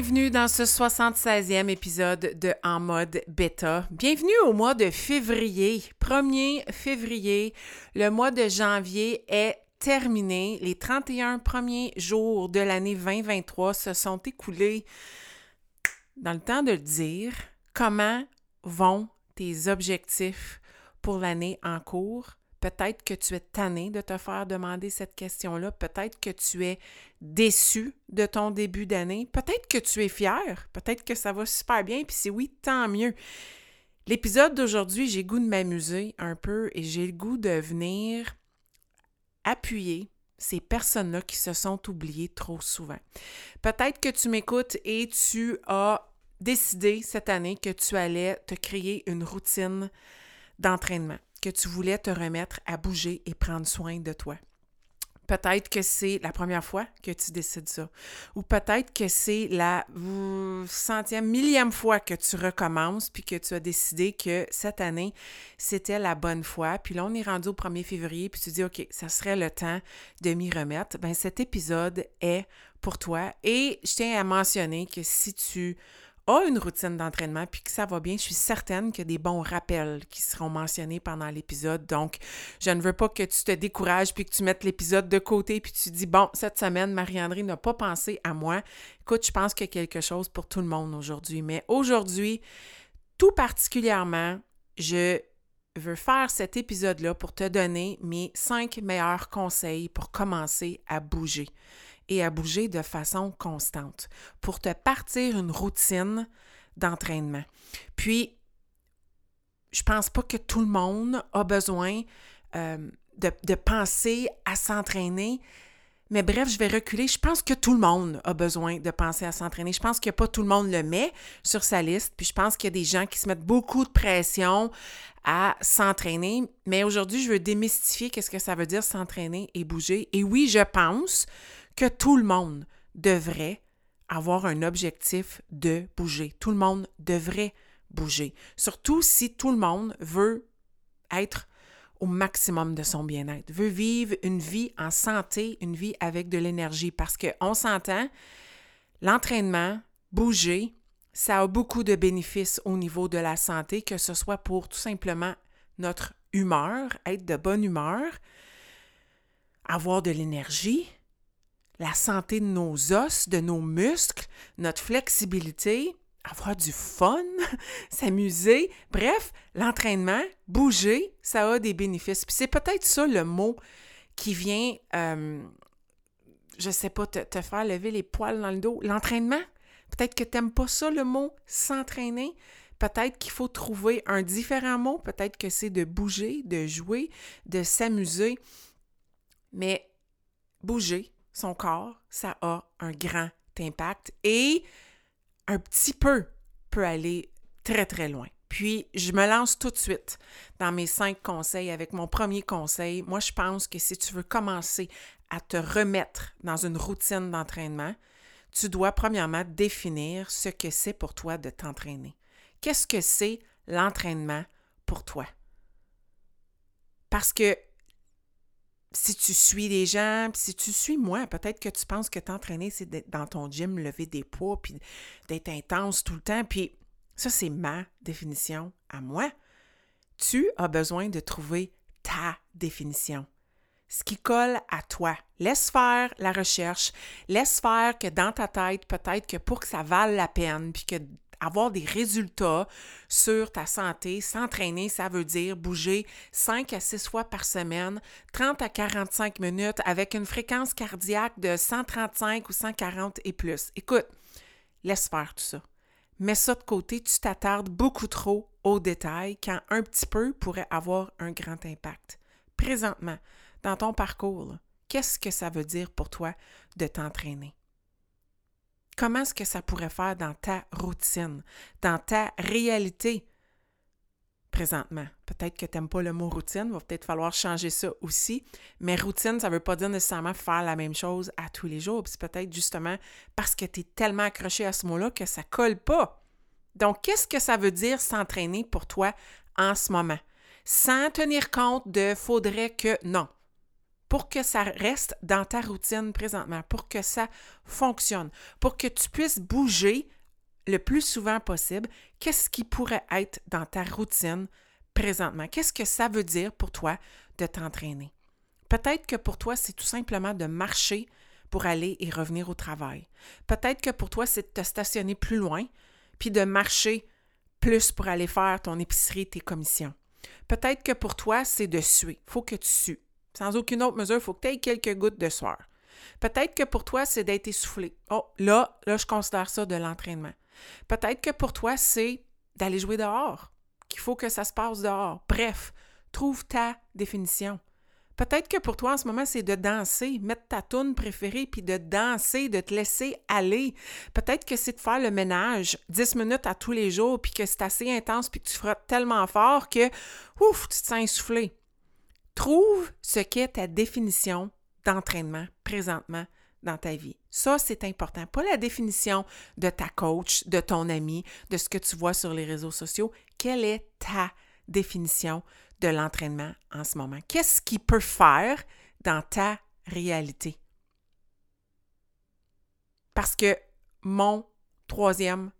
Bienvenue dans ce 76e épisode de En mode bêta. Bienvenue au mois de février. 1er février, le mois de janvier est terminé. Les 31 premiers jours de l'année 2023 se sont écoulés. Dans le temps de le dire, comment vont tes objectifs pour l'année en cours? Peut-être que tu es tanné de te faire demander cette question-là. Peut-être que tu es déçu de ton début d'année. Peut-être que tu es fier. Peut-être que ça va super bien. Puis si oui, tant mieux. L'épisode d'aujourd'hui, j'ai goût de m'amuser un peu et j'ai le goût de venir appuyer ces personnes-là qui se sont oubliées trop souvent. Peut-être que tu m'écoutes et tu as décidé cette année que tu allais te créer une routine d'entraînement que tu voulais te remettre à bouger et prendre soin de toi. Peut-être que c'est la première fois que tu décides ça. Ou peut-être que c'est la centième, millième fois que tu recommences puis que tu as décidé que cette année, c'était la bonne fois. Puis là, on est rendu au 1er février puis tu dis, OK, ça serait le temps de m'y remettre. Bien, cet épisode est pour toi. Et je tiens à mentionner que si tu a une routine d'entraînement puis que ça va bien, je suis certaine qu'il y a des bons rappels qui seront mentionnés pendant l'épisode. Donc, je ne veux pas que tu te décourages puis que tu mettes l'épisode de côté puis tu dis bon, cette semaine, Marie-André n'a pas pensé à moi. Écoute, je pense qu'il y a quelque chose pour tout le monde aujourd'hui. Mais aujourd'hui, tout particulièrement, je veux faire cet épisode-là pour te donner mes cinq meilleurs conseils pour commencer à bouger et à bouger de façon constante pour te partir une routine d'entraînement. Puis, je pense pas que tout le monde a besoin euh, de, de, penser à s'entraîner. Mais bref, je vais reculer. Je pense que tout le monde a besoin de penser à s'entraîner. Je pense que pas tout le monde le met sur sa liste. Puis je pense qu'il y a des gens qui se mettent beaucoup de pression à s'entraîner. Mais aujourd'hui, je veux démystifier qu'est-ce que ça veut dire s'entraîner et bouger. Et oui, je pense que tout le monde devrait avoir un objectif de bouger. Tout le monde devrait bouger. Surtout si tout le monde veut être au maximum de son bien-être, veut vivre une vie en santé, une vie avec de l'énergie. Parce qu'on s'entend, l'entraînement, bouger, ça a beaucoup de bénéfices au niveau de la santé, que ce soit pour tout simplement notre humeur, être de bonne humeur, avoir de l'énergie, la santé de nos os, de nos muscles, notre flexibilité, avoir du fun, s'amuser. Bref, l'entraînement, bouger, ça a des bénéfices. Puis c'est peut-être ça le mot qui vient, euh, je sais pas, te, te, faire lever les poils dans le dos. L'entraînement, peut-être que tu n'aimes pas ça le mot s'entraîner. Peut-être qu'il faut trouver un différent mot. Peut-être que c'est de bouger, de jouer, de s'amuser. Mais bouger, son corps, ça a un grand impact et un petit peu peut aller très, très loin. Puis, je me lance tout de suite dans mes cinq conseils avec mon premier conseil. Moi, je pense que si tu veux commencer à te remettre dans une routine d'entraînement, tu dois premièrement définir ce que c'est pour toi de t'entraîner. Qu'est-ce que c'est l'entraînement pour toi? Parce que si tu suis des gens, si tu suis moi, peut-être que tu penses que t'entraîner, c'est dans ton gym, lever des poids, puis d'être intense tout le temps. Puis ça, c'est ma définition à moi. Tu as besoin de trouver ta définition. Ce qui colle à toi. Laisse faire la recherche. Laisse faire que dans ta tête, peut-être que pour que ça vale la peine, puis que avoir des résultats sur ta santé. S'entraîner, ça veut dire bouger 5 à 6 fois par semaine, 30 à 45 minutes avec une fréquence cardiaque de 135 ou 140 et plus. Écoute, laisse faire tout ça. Mets ça de côté, tu t'attardes beaucoup trop aux détails quand un petit peu pourrait avoir un grand impact. présentement, dans ton parcours, qu'est-ce que ça veut dire pour toi de t'entraîner? Comment est-ce que ça pourrait faire dans ta routine, dans ta réalité présentement? Peut-être que tu n'aimes pas le mot routine, va peut-être falloir changer ça aussi. Mais routine, ça ne veut pas dire nécessairement faire la même chose à tous les jours. C'est peut-être justement parce que tu es tellement accroché à ce mot-là que ça colle pas. Donc, qu'est-ce que ça veut dire s'entraîner pour toi en ce moment? Sans tenir compte de faudrait que non pour que ça reste dans ta routine présentement, pour que ça fonctionne, pour que tu puisses bouger le plus souvent possible, qu'est-ce qui pourrait être dans ta routine présentement? Qu'est-ce que ça veut dire pour toi de t'entraîner? Peut-être que pour toi, c'est tout simplement de marcher pour aller et revenir au travail. Peut-être que pour toi, c'est de te stationner plus loin, puis de marcher plus pour aller faire ton épicerie, tes commissions. Peut-être que pour toi, c'est de suer. Il faut que tu sues. Sans aucune autre mesure, il faut que tu aies quelques gouttes de sueur. Peut-être que pour toi, c'est d'être essoufflé. Oh, là, là, je considère ça de l'entraînement. Peut-être que pour toi, c'est d'aller jouer dehors, qu'il faut que ça se passe dehors. Bref, trouve ta définition. Peut-être que pour toi, en ce moment, c'est de danser, mettre ta toune préférée, puis de danser, de te laisser aller. Peut-être que c'est de faire le ménage 10 minutes à tous les jours, puis que c'est assez intense, puis que tu frottes tellement fort que, ouf, tu te sens essoufflé. Trouve ce qu'est ta définition d'entraînement présentement dans ta vie. Ça, c'est important. Pas la définition de ta coach, de ton ami, de ce que tu vois sur les réseaux sociaux. Quelle est ta définition de l'entraînement en ce moment? Qu'est-ce qui peut faire dans ta réalité? Parce que mon troisième,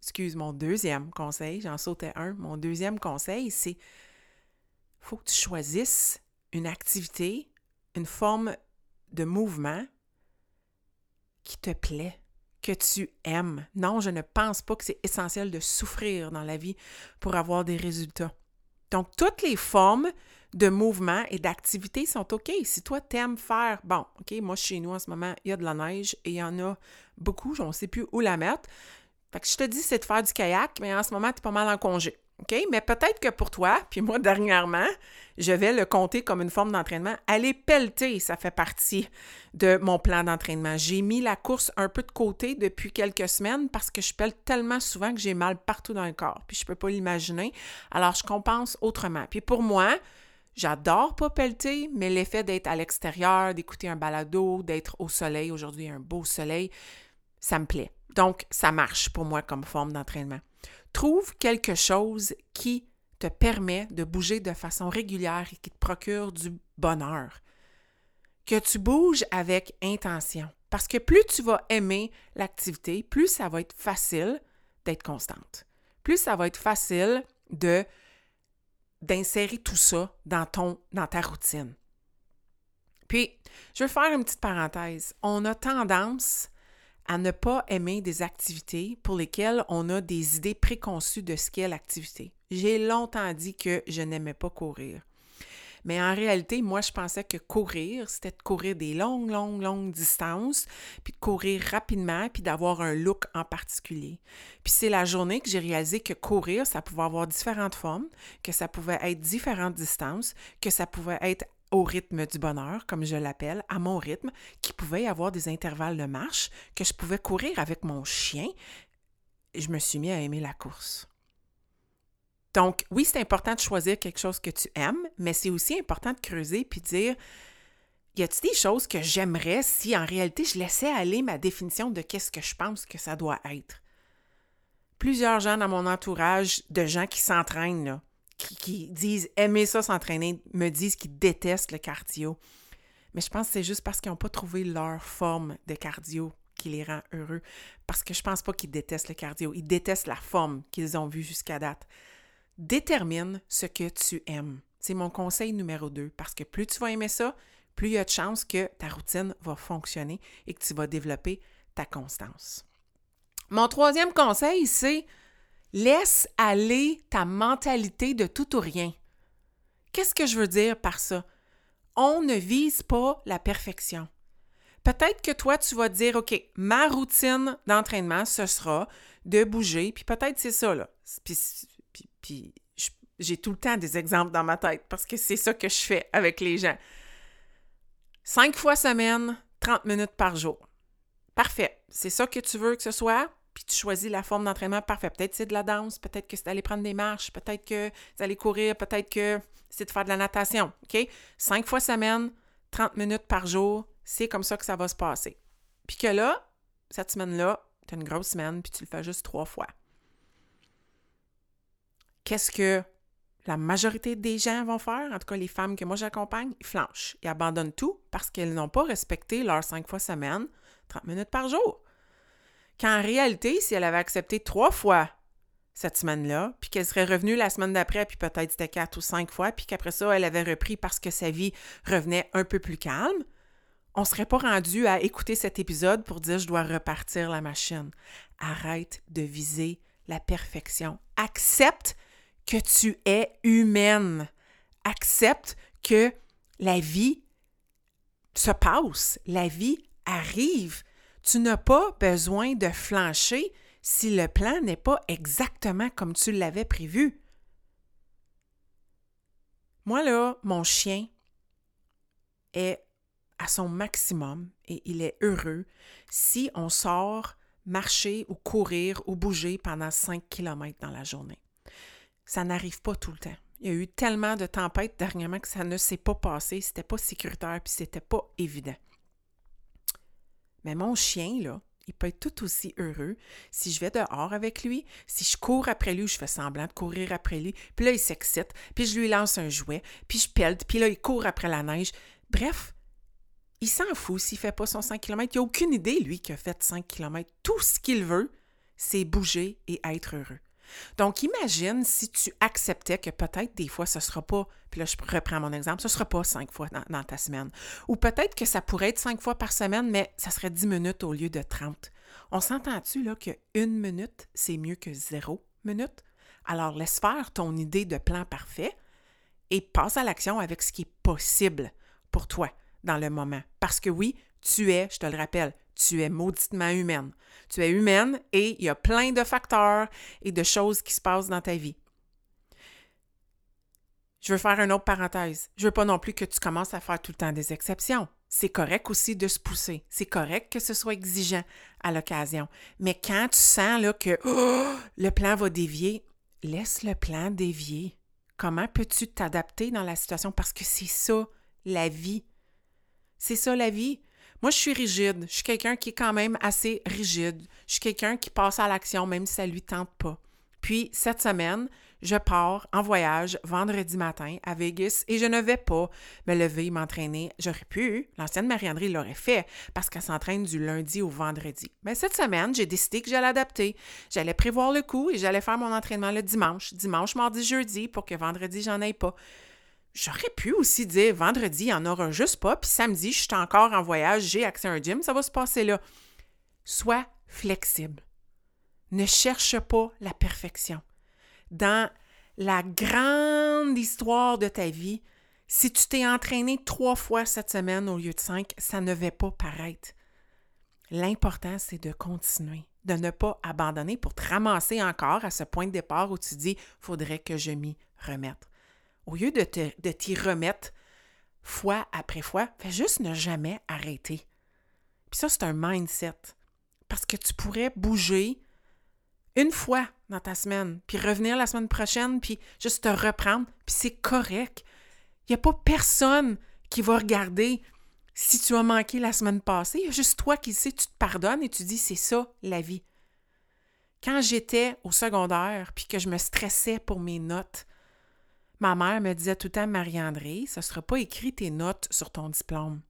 excuse, mon deuxième conseil, j'en sautais un, mon deuxième conseil, c'est faut que tu choisisses une activité, une forme de mouvement qui te plaît, que tu aimes. Non, je ne pense pas que c'est essentiel de souffrir dans la vie pour avoir des résultats. Donc, toutes les formes de mouvement et d'activité sont OK. Si toi, t'aimes faire, bon, OK, moi, chez nous, en ce moment, il y a de la neige et il y en a beaucoup, je ne sais plus où la mettre. Fait que je te dis, c'est de faire du kayak, mais en ce moment, tu es pas mal en congé. OK? Mais peut-être que pour toi, puis moi dernièrement, je vais le compter comme une forme d'entraînement. Aller pelleter, ça fait partie de mon plan d'entraînement. J'ai mis la course un peu de côté depuis quelques semaines parce que je pelle tellement souvent que j'ai mal partout dans le corps. Puis je ne peux pas l'imaginer. Alors je compense autrement. Puis pour moi, J'adore pas pelleter, mais l'effet d'être à l'extérieur, d'écouter un balado, d'être au soleil, aujourd'hui un beau soleil, ça me plaît. Donc, ça marche pour moi comme forme d'entraînement. Trouve quelque chose qui te permet de bouger de façon régulière et qui te procure du bonheur. Que tu bouges avec intention. Parce que plus tu vas aimer l'activité, plus ça va être facile d'être constante. Plus ça va être facile de d'insérer tout ça dans ton dans ta routine. Puis, je vais faire une petite parenthèse. On a tendance à ne pas aimer des activités pour lesquelles on a des idées préconçues de ce qu'est l'activité. J'ai longtemps dit que je n'aimais pas courir. Mais en réalité, moi, je pensais que courir, c'était de courir des longues, longues, longues distances, puis de courir rapidement, puis d'avoir un look en particulier. Puis c'est la journée que j'ai réalisé que courir, ça pouvait avoir différentes formes, que ça pouvait être différentes distances, que ça pouvait être au rythme du bonheur, comme je l'appelle, à mon rythme, qui pouvait avoir des intervalles de marche, que je pouvais courir avec mon chien. Je me suis mis à aimer la course. Donc, oui, c'est important de choisir quelque chose que tu aimes, mais c'est aussi important de creuser puis dire y a-t-il des choses que j'aimerais si en réalité je laissais aller ma définition de qu'est-ce que je pense que ça doit être? Plusieurs gens dans mon entourage de gens qui s'entraînent, qui, disent aimer ça s'entraîner me disent qu'ils détestent le cardio. Mais je pense que c'est juste parce qu'ils n'ont pas trouvé leur forme de cardio qui les rend heureux. Parce que je pense pas qu'ils détestent le cardio. Ils détestent la forme qu'ils ont vue jusqu'à date. Détermine ce que tu aimes. C'est mon conseil numéro deux. Parce que plus tu vas aimer ça, plus il y a de chances que ta routine va fonctionner et que tu vas développer ta constance. Mon troisième conseil, c'est Laisse aller ta mentalité de tout ou rien. Qu'est-ce que je veux dire par ça? On ne vise pas la perfection. Peut-être que toi, tu vas dire, OK, ma routine d'entraînement, ce sera de bouger, puis peut-être c'est ça, là. Puis, J'ai tout le temps des exemples dans ma tête parce que c'est ça que je fais avec les gens. Cinq fois semaine, 30 minutes par jour. Parfait. C'est ça que tu veux que ce soit, puis tu choisis la forme d'entraînement parfait. Peut-être c'est de la danse, peut-être que c'est d'aller prendre des marches, peut-être que c'est d'aller courir, peut-être que c'est de faire de la natation. OK? Cinq fois semaine, 30 minutes par jour, c'est comme ça que ça va se passer. Puis que là, cette semaine-là, tu as une grosse semaine, puis tu le fais juste trois fois. Qu'est-ce que la majorité des gens vont faire, en tout cas les femmes que moi j'accompagne, ils flanchent. Ils abandonnent tout parce qu'elles n'ont pas respecté leurs cinq fois semaine, 30 minutes par jour. Qu'en réalité, si elle avait accepté trois fois cette semaine-là, puis qu'elle serait revenue la semaine d'après, puis peut-être c'était quatre ou cinq fois, puis qu'après ça, elle avait repris parce que sa vie revenait un peu plus calme, on ne serait pas rendu à écouter cet épisode pour dire je dois repartir la machine. Arrête de viser la perfection. Accepte que tu es humaine. Accepte que la vie se passe, la vie arrive. Tu n'as pas besoin de flancher si le plan n'est pas exactement comme tu l'avais prévu. Moi, là, mon chien est à son maximum et il est heureux si on sort marcher ou courir ou bouger pendant 5 km dans la journée ça n'arrive pas tout le temps. Il y a eu tellement de tempêtes dernièrement que ça ne s'est pas passé, c'était pas sécuritaire, puis c'était pas évident. Mais mon chien, là, il peut être tout aussi heureux si je vais dehors avec lui, si je cours après lui, je fais semblant de courir après lui, puis là, il s'excite, puis je lui lance un jouet, puis je pèle, puis là, il court après la neige. Bref, il s'en fout s'il fait pas son 5 km. Il n'a aucune idée, lui, qu'il a fait 5 km. Tout ce qu'il veut, c'est bouger et être heureux. Donc, imagine si tu acceptais que peut-être des fois, ce ne sera pas, puis là, je reprends mon exemple, ce ne sera pas cinq fois dans, ta semaine. Ou peut-être que ça pourrait être cinq fois par semaine, mais ça serait dix minutes au lieu de trente. On s'entend-tu là que une minute, c'est mieux que zéro minute? Alors, laisse faire ton idée de plan parfait et passe à l'action avec ce qui est possible pour toi dans le moment. Parce que oui, tu es, je te le rappelle, tu es mauditement humaine. Tu es humaine et il y a plein de facteurs et de choses qui se passent dans ta vie. Je veux faire une autre parenthèse. Je veux pas non plus que tu commences à faire tout le temps des exceptions. C'est correct aussi de se pousser. C'est correct que ce soit exigeant à l'occasion. Mais quand tu sens là, que oh, le plan va dévier, laisse le plan dévier. Comment peux-tu t'adapter dans la situation? Parce que c'est ça, la vie. C'est ça, la vie. Moi, je suis rigide. Je suis quelqu'un qui est quand même assez rigide. Je suis quelqu'un qui passe à l'action même si ça ne lui tente pas. Puis, cette semaine, je pars en voyage vendredi matin à Vegas et je ne vais pas me lever m'entraîner. J'aurais pu, l'ancienne Marie-André l'aurait fait parce qu'elle s'entraîne du lundi au vendredi. Mais cette semaine, j'ai décidé que j'allais adapter. J'allais prévoir le coup et j'allais faire mon entraînement le dimanche. Dimanche, mardi, jeudi pour que vendredi, j'en aille pas. J'aurais pu aussi dire vendredi, il n'y en aura juste pas, puis samedi, je suis encore en voyage, j'ai accès à un gym, ça va se passer là. Sois flexible. Ne cherche pas la perfection. Dans la grande histoire de ta vie, si tu t'es entraîné trois fois cette semaine au lieu de cinq, ça ne va pas paraître. L'important, c'est de continuer, de ne pas abandonner pour te ramasser encore à ce point de départ où tu dis faudrait que je m'y remette au lieu de, t'y remettre fois après fois, fais juste ne jamais arrêter. Puis ça, c'est un mindset. Parce que tu pourrais bouger une fois dans ta semaine, puis revenir la semaine prochaine, puis juste te reprendre, puis c'est correct. Il n'y a pas personne qui va regarder si tu as manqué la semaine passée. Il y a juste toi qui sais, tu te pardonnes et tu dis c'est ça la vie. Quand j'étais au secondaire, puis que je me stressais pour mes notes, Ma mère me disait tout le temps, Marie-André, ce ne sera pas écrit tes notes sur ton diplôme.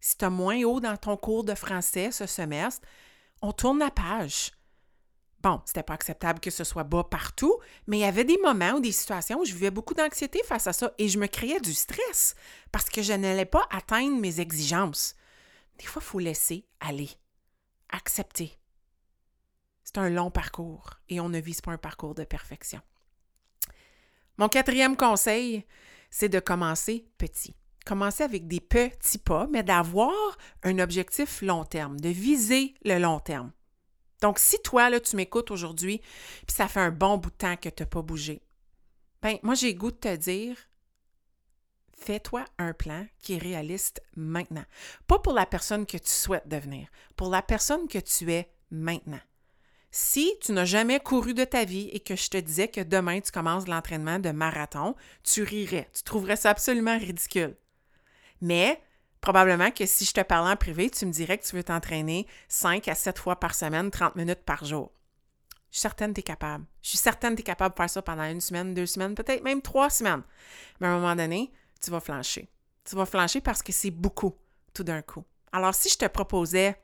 Si tu as moins haut dans ton cours de français ce semestre, on tourne la page. Bon, c'était pas acceptable que ce soit bas partout, mais il y avait des moments ou des situations où je vivais beaucoup d'anxiété face à ça et je me créais du stress parce que je n'allais pas atteindre mes exigences. Des fois, il faut laisser aller, accepter. C'est un long parcours et on ne vise pas un parcours de perfection. Mon quatrième conseil, c'est de commencer petit. Commencer avec des petits pas, mais d'avoir un objectif long terme, de viser le long terme. Donc, si toi, là, tu m'écoutes aujourd'hui, puis ça fait un bon bout de temps que tu n'as pas bougé, Ben, moi, j'ai goût de te dire, fais-toi un plan qui est réaliste maintenant. Pas pour la personne que tu souhaites devenir, pour la personne que tu es maintenant. Si tu n'as jamais couru de ta vie et que je te disais que demain tu commences l'entraînement de marathon, tu rirais, tu trouverais ça absolument ridicule. Mais probablement que si je te parlais en privé, tu me dirais que tu veux t'entraîner 5 à 7 fois par semaine, 30 minutes par jour. Je suis certaine que tu es capable. Je suis certaine que tu es capable de faire ça pendant une semaine, deux semaines, peut-être même trois semaines. Mais à un moment donné, tu vas flancher. Tu vas flancher parce que c'est beaucoup tout d'un coup. Alors, si je te proposais,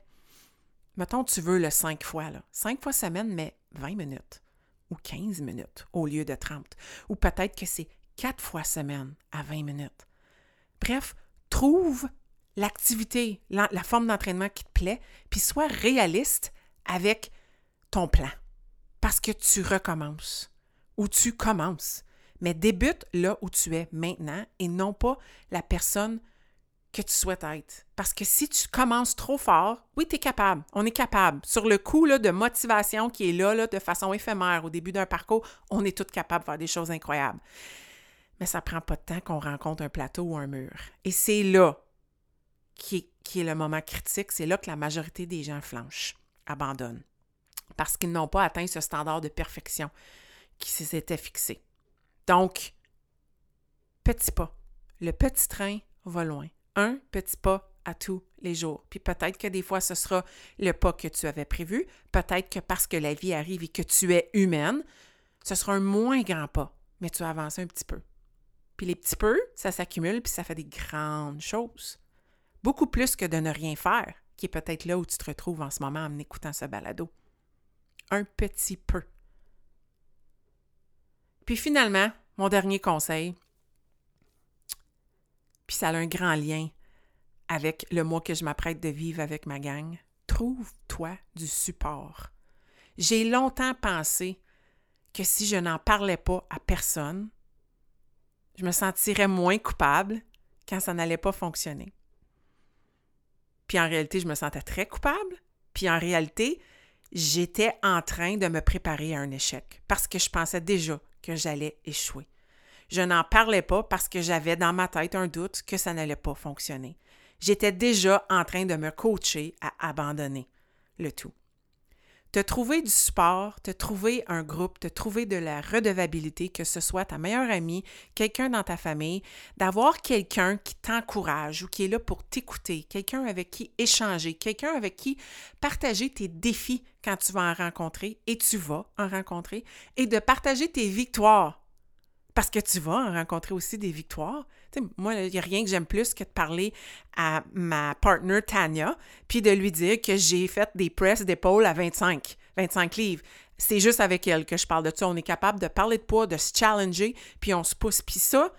mettons, tu veux le 5 fois, là, 5 fois semaine, mais 20 minutes ou 15 minutes au lieu de 30. Ou peut-être que c'est 4 fois semaine à 20 minutes. Bref, trouve l'activité, la, la forme d'entraînement qui te plaît, puis sois réaliste avec ton plan. Parce que tu recommences ou tu commences mais débute là où tu es maintenant et non pas la personne que tu souhaites être. Parce que si tu commences trop fort, oui, tu es capable, on est capable. Sur le coup de motivation qui est là, là de façon éphémère au début d'un parcours, on est tous capables de faire des choses incroyables. Mais ça prend pas de temps qu'on rencontre un plateau ou un mur. Et c'est là qui est, qui est le moment critique, c'est là que la majorité des gens flanchent, abandonnent, parce qu'ils n'ont pas atteint ce standard de perfection qui s'était fixé. Donc, petit pas. Le petit train va loin. Un petit pas à tous les jours. Puis peut-être que des fois, ce sera le pas que tu avais prévu. Peut-être que parce que la vie arrive et que tu es humaine, ce sera un moins grand pas, mais tu as avancé un petit peu. Puis les petits peu, ça s'accumule, puis ça fait des grandes choses. Beaucoup plus que de ne rien faire, qui est peut-être là où tu te retrouves en ce moment en écoutant ce balado. Un petit peu. Puis finalement, mon dernier conseil, puis ça a un grand lien avec le mois que je m'apprête de vivre avec ma gang. Trouve-toi du support. J'ai longtemps pensé que si je n'en parlais pas à personne, je me sentirais moins coupable quand ça n'allait pas fonctionner. Puis en réalité, je me sentais très coupable. Puis en réalité, j'étais en train de me préparer à un échec parce que je pensais déjà que j'allais échouer. Je n'en parlais pas parce que j'avais dans ma tête un doute que ça n'allait pas fonctionner. J'étais déjà en train de me coacher à abandonner le tout. Te trouver du support, te trouver un groupe, te trouver de la redevabilité, que ce soit ta meilleure amie, quelqu'un dans ta famille, d'avoir quelqu'un qui t'encourage ou qui est là pour t'écouter, quelqu'un avec qui échanger, quelqu'un avec qui partager tes défis quand tu vas en rencontrer et tu vas en rencontrer, et de partager tes victoires parce que tu vas en rencontrer aussi des victoires. moi, il n'y a rien que j'aime plus que de parler à ma partner Tania, puis de lui dire que j'ai fait des presses d'épaule à 25, 25 livres. C'est juste avec elle que je parle de ça. On est capable de parler de poids, de se challenger, puis on se pousse. Puis ça,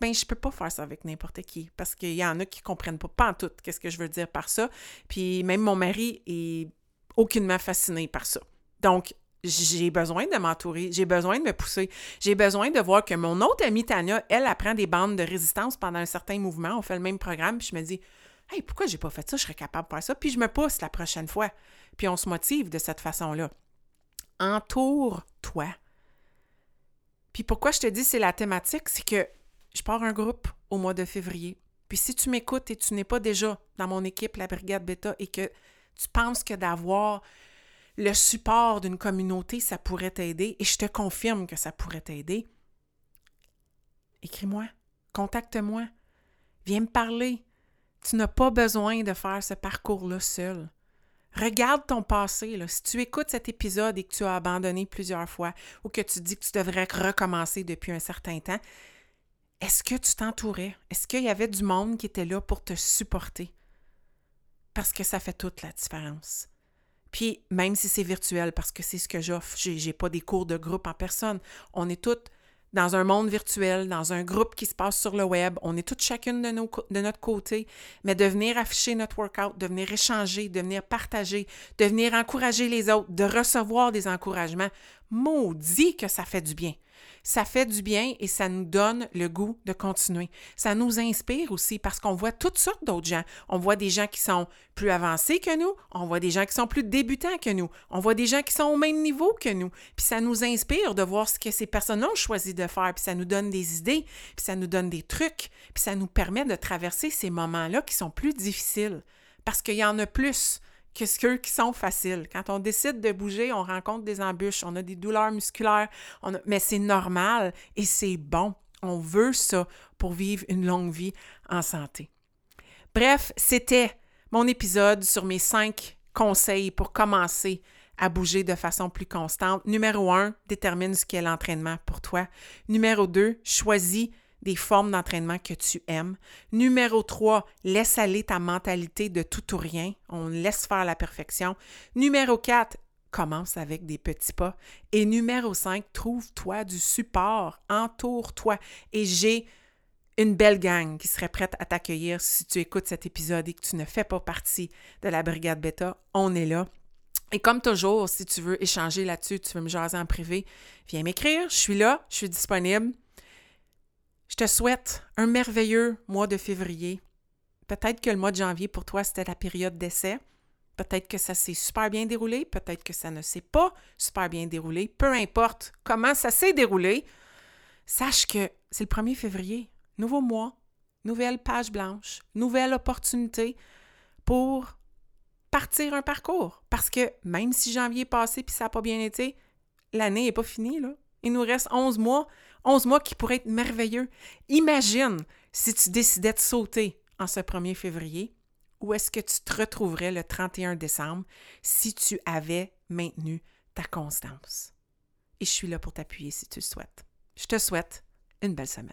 ben je peux pas faire ça avec n'importe qui parce qu'il y en a qui comprennent pas, pas en tout qu'est-ce que je veux dire par ça. Puis même mon mari est aucunement fasciné par ça. Donc, j'ai besoin de m'entourer, j'ai besoin de me pousser, j'ai besoin de voir que mon autre amie Tania, elle, apprend des bandes de résistance pendant un certain mouvement, on fait le même programme, puis je me dis, hey, pourquoi j'ai pas fait ça, je serais capable de faire ça, puis je me pousse la prochaine fois, puis on se motive de cette façon-là. Entoure-toi. Puis pourquoi je te dis c'est la thématique, c'est que je pars un groupe au mois de février. Puis si tu m'écoutes et tu n'es pas déjà dans mon équipe, la Brigade Beta, et que tu penses que d'avoir le support d'une communauté, ça pourrait t'aider, et je te confirme que ça pourrait t'aider, écris-moi, contacte-moi, viens me parler. Tu n'as pas besoin de faire ce parcours-là seul. Regarde ton passé. Si tu écoutes cet épisode et que tu as abandonné plusieurs fois ou que tu dis que tu devrais recommencer depuis un certain temps, est-ce que tu t'entourais? Est-ce qu'il y avait du monde qui était là pour te supporter? Parce que ça fait toute la différence. Puis même si c'est virtuel, parce que c'est ce que j'offre, j'ai, pas des cours de groupe en personne. On est toutes dans un monde virtuel, dans un groupe qui se passe sur le web. On est toutes chacune de, de notre côté, mais de venir afficher notre workout, de venir échanger, de venir partager, de venir encourager les autres, de recevoir des encouragements, maudit que ça fait du bien. Ça fait du bien et ça nous donne le goût de continuer. Ça nous inspire aussi parce qu'on voit toutes sortes d'autres gens. On voit des gens qui sont plus avancés que nous, on voit des gens qui sont plus débutants que nous, on voit des gens qui sont au même niveau que nous. Puis ça nous inspire de voir ce que ces personnes ont choisi de faire, puis ça nous donne des idées, puis ça nous donne des trucs, puis ça nous permet de traverser ces moments-là qui sont plus difficiles. Parce qu'il y en a plus que ceux qui sont faciles. Quand on décide de bouger, on rencontre des embûches, on a des douleurs musculaires, mais c'est normal et c'est bon. On veut ça pour vivre une longue vie en santé. Bref, c'était mon épisode sur mes cinq conseils pour commencer à bouger de façon plus constante. Numéro un, détermine ce qu'est l'entraînement pour toi. Numéro deux, choisis des formes d'entraînement que tu aimes. Numéro 3, laisse aller ta mentalité de tout ou rien. On laisse faire la perfection. Numéro 4, commence avec des petits pas. Et numéro 5, trouve-toi du support, entoure-toi. Et j'ai une belle gang qui serait prête à t'accueillir si tu écoutes cet épisode et que tu ne fais pas partie de la brigade bêta. On est là. Et comme toujours, si tu veux échanger là-dessus, tu veux me jaser en privé, viens m'écrire. Je suis là, je suis disponible. Je te souhaite un merveilleux mois de février. Peut-être que le mois de janvier, pour toi, c'était la période d'essai. Peut-être que ça s'est super bien déroulé, peut-être que ça ne s'est pas super bien déroulé. Peu importe comment ça s'est déroulé, sache que c'est le 1er février. Nouveau mois, nouvelle page blanche, nouvelle opportunité pour partir un parcours. Parce que même si janvier est passé puis ça n'a pas bien été, l'année n'est pas finie. Il nous reste 11 mois. 11 mois qui pourraient être merveilleux. Imagine si tu décidais de sauter en ce 1er février, où est-ce que tu te retrouverais le 31 décembre si tu avais maintenu ta constance? Et je suis là pour t'appuyer si tu le souhaites. Je te souhaite une belle semaine.